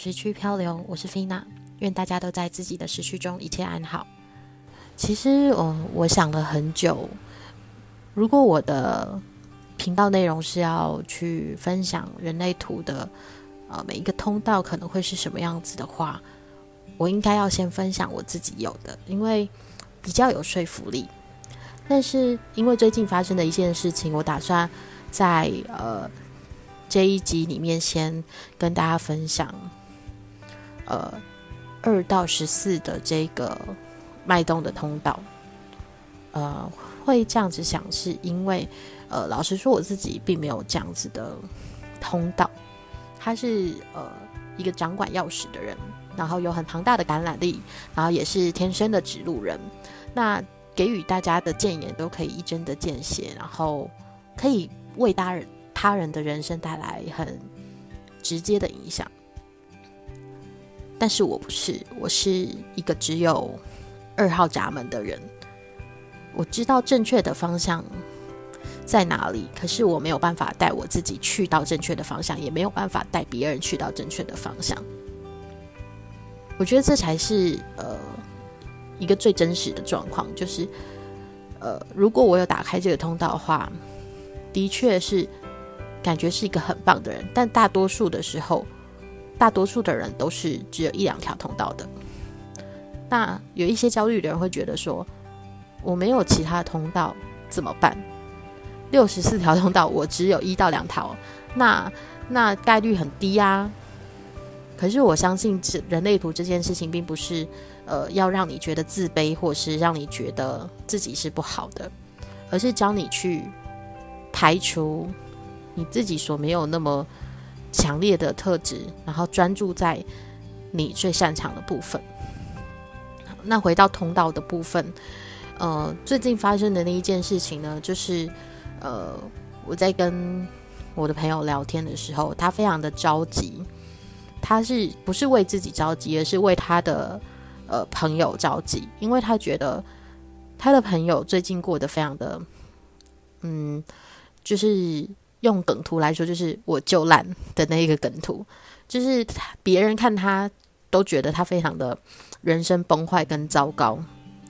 时区漂流，我是菲娜，愿大家都在自己的时区中一切安好。其实，我，我想了很久，如果我的频道内容是要去分享人类图的，呃，每一个通道可能会是什么样子的话，我应该要先分享我自己有的，因为比较有说服力。但是，因为最近发生的一件事情，我打算在呃。这一集里面，先跟大家分享，呃，二到十四的这个脉动的通道。呃，会这样子想，是因为，呃，老实说，我自己并没有这样子的通道。他是呃一个掌管钥匙的人，然后有很庞大的感染力，然后也是天生的指路人。那给予大家的谏言都可以一针的见血，然后可以为他人。他人的人生带来很直接的影响，但是我不是，我是一个只有二号闸门的人。我知道正确的方向在哪里，可是我没有办法带我自己去到正确的方向，也没有办法带别人去到正确的方向。我觉得这才是呃一个最真实的状况，就是呃，如果我有打开这个通道的话，的确是。感觉是一个很棒的人，但大多数的时候，大多数的人都是只有一两条通道的。那有一些焦虑的人会觉得说：“我没有其他通道怎么办？六十四条通道，我只有一到两条，那那概率很低啊。”可是我相信，这人类图这件事情，并不是呃要让你觉得自卑，或是让你觉得自己是不好的，而是教你去排除。你自己所没有那么强烈的特质，然后专注在你最擅长的部分。那回到通道的部分，呃，最近发生的那一件事情呢，就是呃，我在跟我的朋友聊天的时候，他非常的着急，他是不是为自己着急，而是为他的呃朋友着急，因为他觉得他的朋友最近过得非常的，嗯，就是。用梗图来说，就是我就烂的那一个梗图，就是别人看他都觉得他非常的人生崩坏跟糟糕。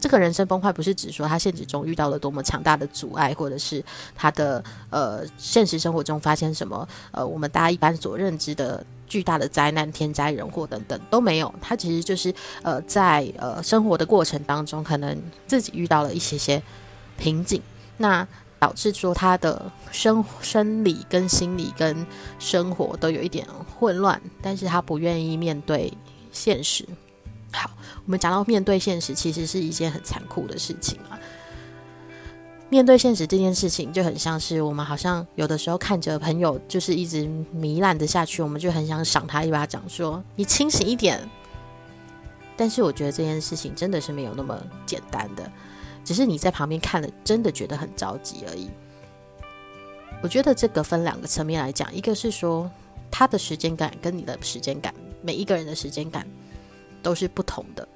这个人生崩坏不是指说他现实中遇到了多么强大的阻碍，或者是他的呃现实生活中发现什么呃我们大家一般所认知的巨大的灾难、天灾人祸等等都没有。他其实就是呃在呃生活的过程当中，可能自己遇到了一些些瓶颈。那导致说他的生生理跟心理跟生活都有一点混乱，但是他不愿意面对现实。好，我们讲到面对现实，其实是一件很残酷的事情啊。面对现实这件事情，就很像是我们好像有的时候看着朋友就是一直糜烂的下去，我们就很想赏他一巴掌，说你清醒一点。但是我觉得这件事情真的是没有那么简单的。只是你在旁边看了，真的觉得很着急而已。我觉得这个分两个层面来讲，一个是说他的时间感跟你的时间感，每一个人的时间感都是不同的。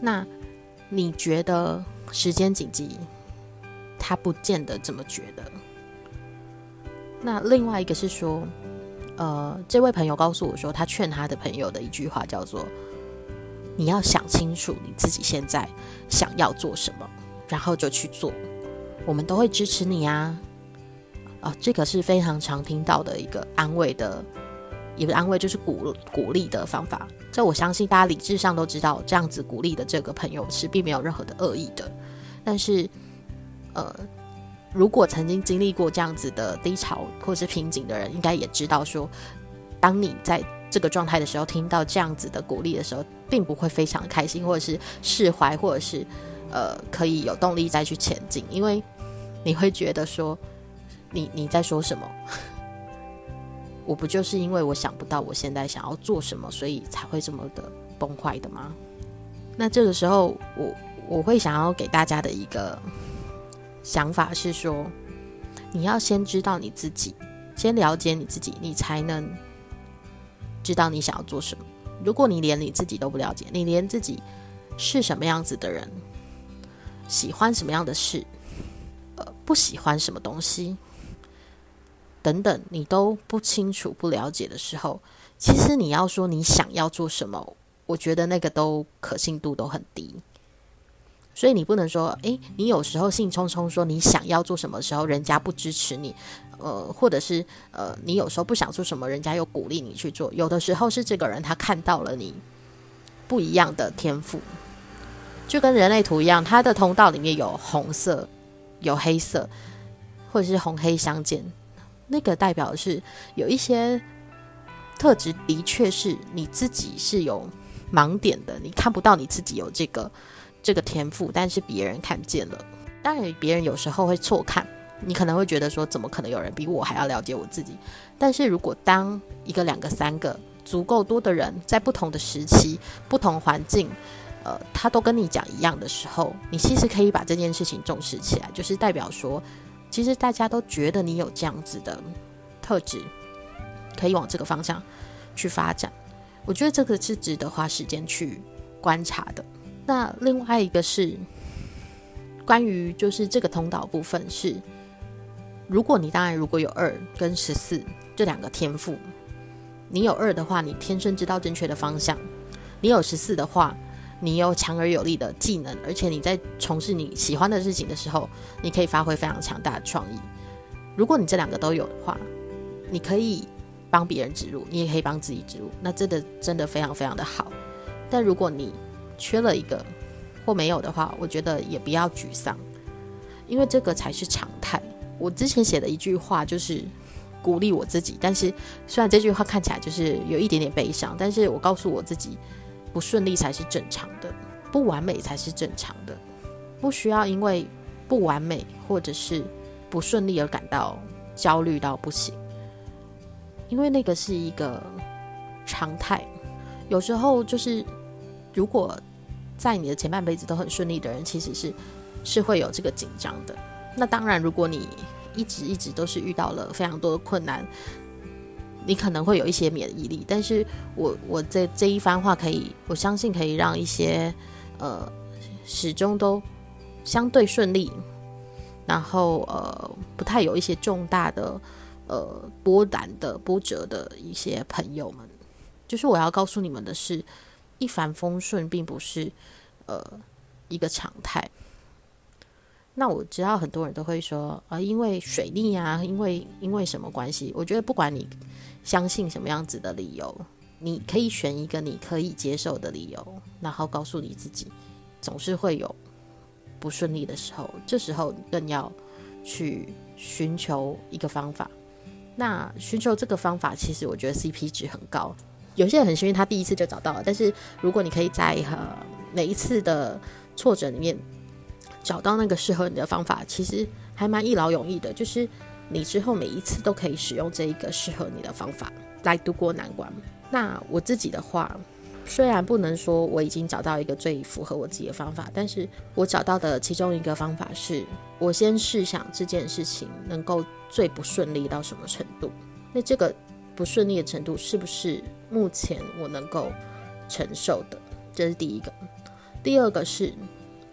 那你觉得时间紧急，他不见得这么觉得。那另外一个是说，呃，这位朋友告诉我说，他劝他的朋友的一句话叫做。你要想清楚你自己现在想要做什么，然后就去做。我们都会支持你啊！啊，这个是非常常听到的一个安慰的，一个安慰就是鼓鼓励的方法。这我相信大家理智上都知道，这样子鼓励的这个朋友是并没有任何的恶意的。但是，呃，如果曾经经历过这样子的低潮或是瓶颈的人，应该也知道说，当你在。这个状态的时候，听到这样子的鼓励的时候，并不会非常开心，或者是释怀，或者是呃，可以有动力再去前进，因为你会觉得说，你你在说什么？我不就是因为我想不到我现在想要做什么，所以才会这么的崩坏的吗？那这个时候，我我会想要给大家的一个想法是说，你要先知道你自己，先了解你自己，你才能。知道你想要做什么。如果你连你自己都不了解，你连自己是什么样子的人，喜欢什么样的事，呃，不喜欢什么东西，等等，你都不清楚、不了解的时候，其实你要说你想要做什么，我觉得那个都可信度都很低。所以你不能说，诶，你有时候兴冲冲说你想要做什么时候，人家不支持你，呃，或者是呃，你有时候不想做什么，人家又鼓励你去做。有的时候是这个人他看到了你不一样的天赋，就跟人类图一样，它的通道里面有红色、有黑色，或者是红黑相间，那个代表是有一些特质，的确是你自己是有盲点的，你看不到你自己有这个。这个天赋，但是别人看见了。当然，别人有时候会错看，你可能会觉得说，怎么可能有人比我还要了解我自己？但是如果当一个、两个、三个足够多的人，在不同的时期、不同环境，呃，他都跟你讲一样的时候，你其实可以把这件事情重视起来，就是代表说，其实大家都觉得你有这样子的特质，可以往这个方向去发展。我觉得这个是值得花时间去观察的。那另外一个是关于就是这个通道部分是，如果你当然如果有二跟十四这两个天赋，你有二的话，你天生知道正确的方向；你有十四的话，你有强而有力的技能，而且你在从事你喜欢的事情的时候，你可以发挥非常强大的创意。如果你这两个都有的话，你可以帮别人植入，你也可以帮自己植入，那真的真的非常非常的好。但如果你缺了一个或没有的话，我觉得也不要沮丧，因为这个才是常态。我之前写的一句话就是鼓励我自己，但是虽然这句话看起来就是有一点点悲伤，但是我告诉我自己，不顺利才是正常的，不完美才是正常的，不需要因为不完美或者是不顺利而感到焦虑到不行，因为那个是一个常态。有时候就是如果。在你的前半辈子都很顺利的人，其实是是会有这个紧张的。那当然，如果你一直一直都是遇到了非常多的困难，你可能会有一些免疫力。但是我我这这一番话可以，我相信可以让一些呃始终都相对顺利，然后呃不太有一些重大的呃波澜的波折的一些朋友们，就是我要告诉你们的是。一帆风顺并不是呃一个常态。那我知道很多人都会说啊，因为水逆啊，因为因为什么关系？我觉得不管你相信什么样子的理由，你可以选一个你可以接受的理由，然后告诉你自己，总是会有不顺利的时候。这时候更要去寻求一个方法。那寻求这个方法，其实我觉得 CP 值很高。有些人很幸运，他第一次就找到了。但是如果你可以在呃每一次的挫折里面找到那个适合你的方法，其实还蛮一劳永逸的。就是你之后每一次都可以使用这一个适合你的方法来度过难关。那我自己的话，虽然不能说我已经找到一个最符合我自己的方法，但是我找到的其中一个方法是，我先试想这件事情能够最不顺利到什么程度。那这个。不顺利的程度是不是目前我能够承受的？这是第一个。第二个是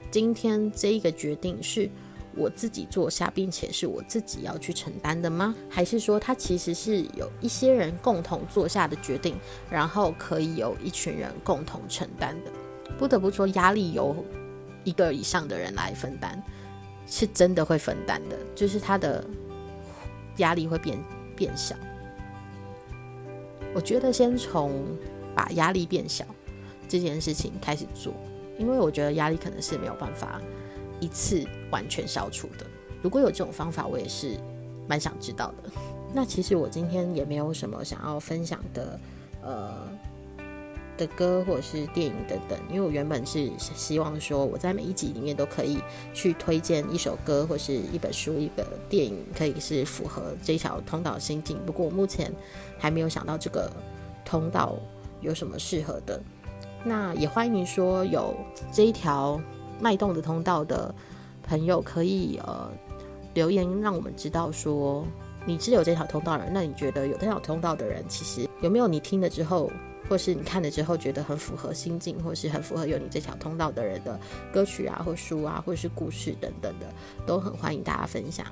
今天这一个决定是我自己做下，并且是我自己要去承担的吗？还是说它其实是有一些人共同做下的决定，然后可以有一群人共同承担的？不得不说，压力由一个以上的人来分担，是真的会分担的，就是他的压力会变变小。我觉得先从把压力变小这件事情开始做，因为我觉得压力可能是没有办法一次完全消除的。如果有这种方法，我也是蛮想知道的。那其实我今天也没有什么想要分享的，呃。的歌或者是电影等等，因为我原本是希望说我在每一集里面都可以去推荐一首歌或是一本书、一个电影，可以是符合这条通道心境。不过我目前还没有想到这个通道有什么适合的。那也欢迎说有这一条脉动的通道的朋友可以呃留言让我们知道说你是有这条通道的人，那你觉得有这条通道的人其实有没有你听了之后？或是你看了之后觉得很符合心境，或是很符合有你这条通道的人的歌曲啊，或书啊，或是故事等等的，都很欢迎大家分享。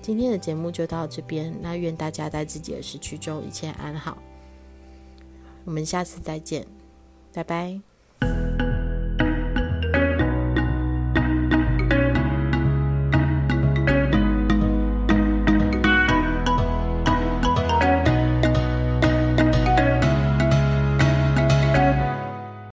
今天的节目就到这边，那愿大家在自己的时区中一切安好。我们下次再见，拜拜。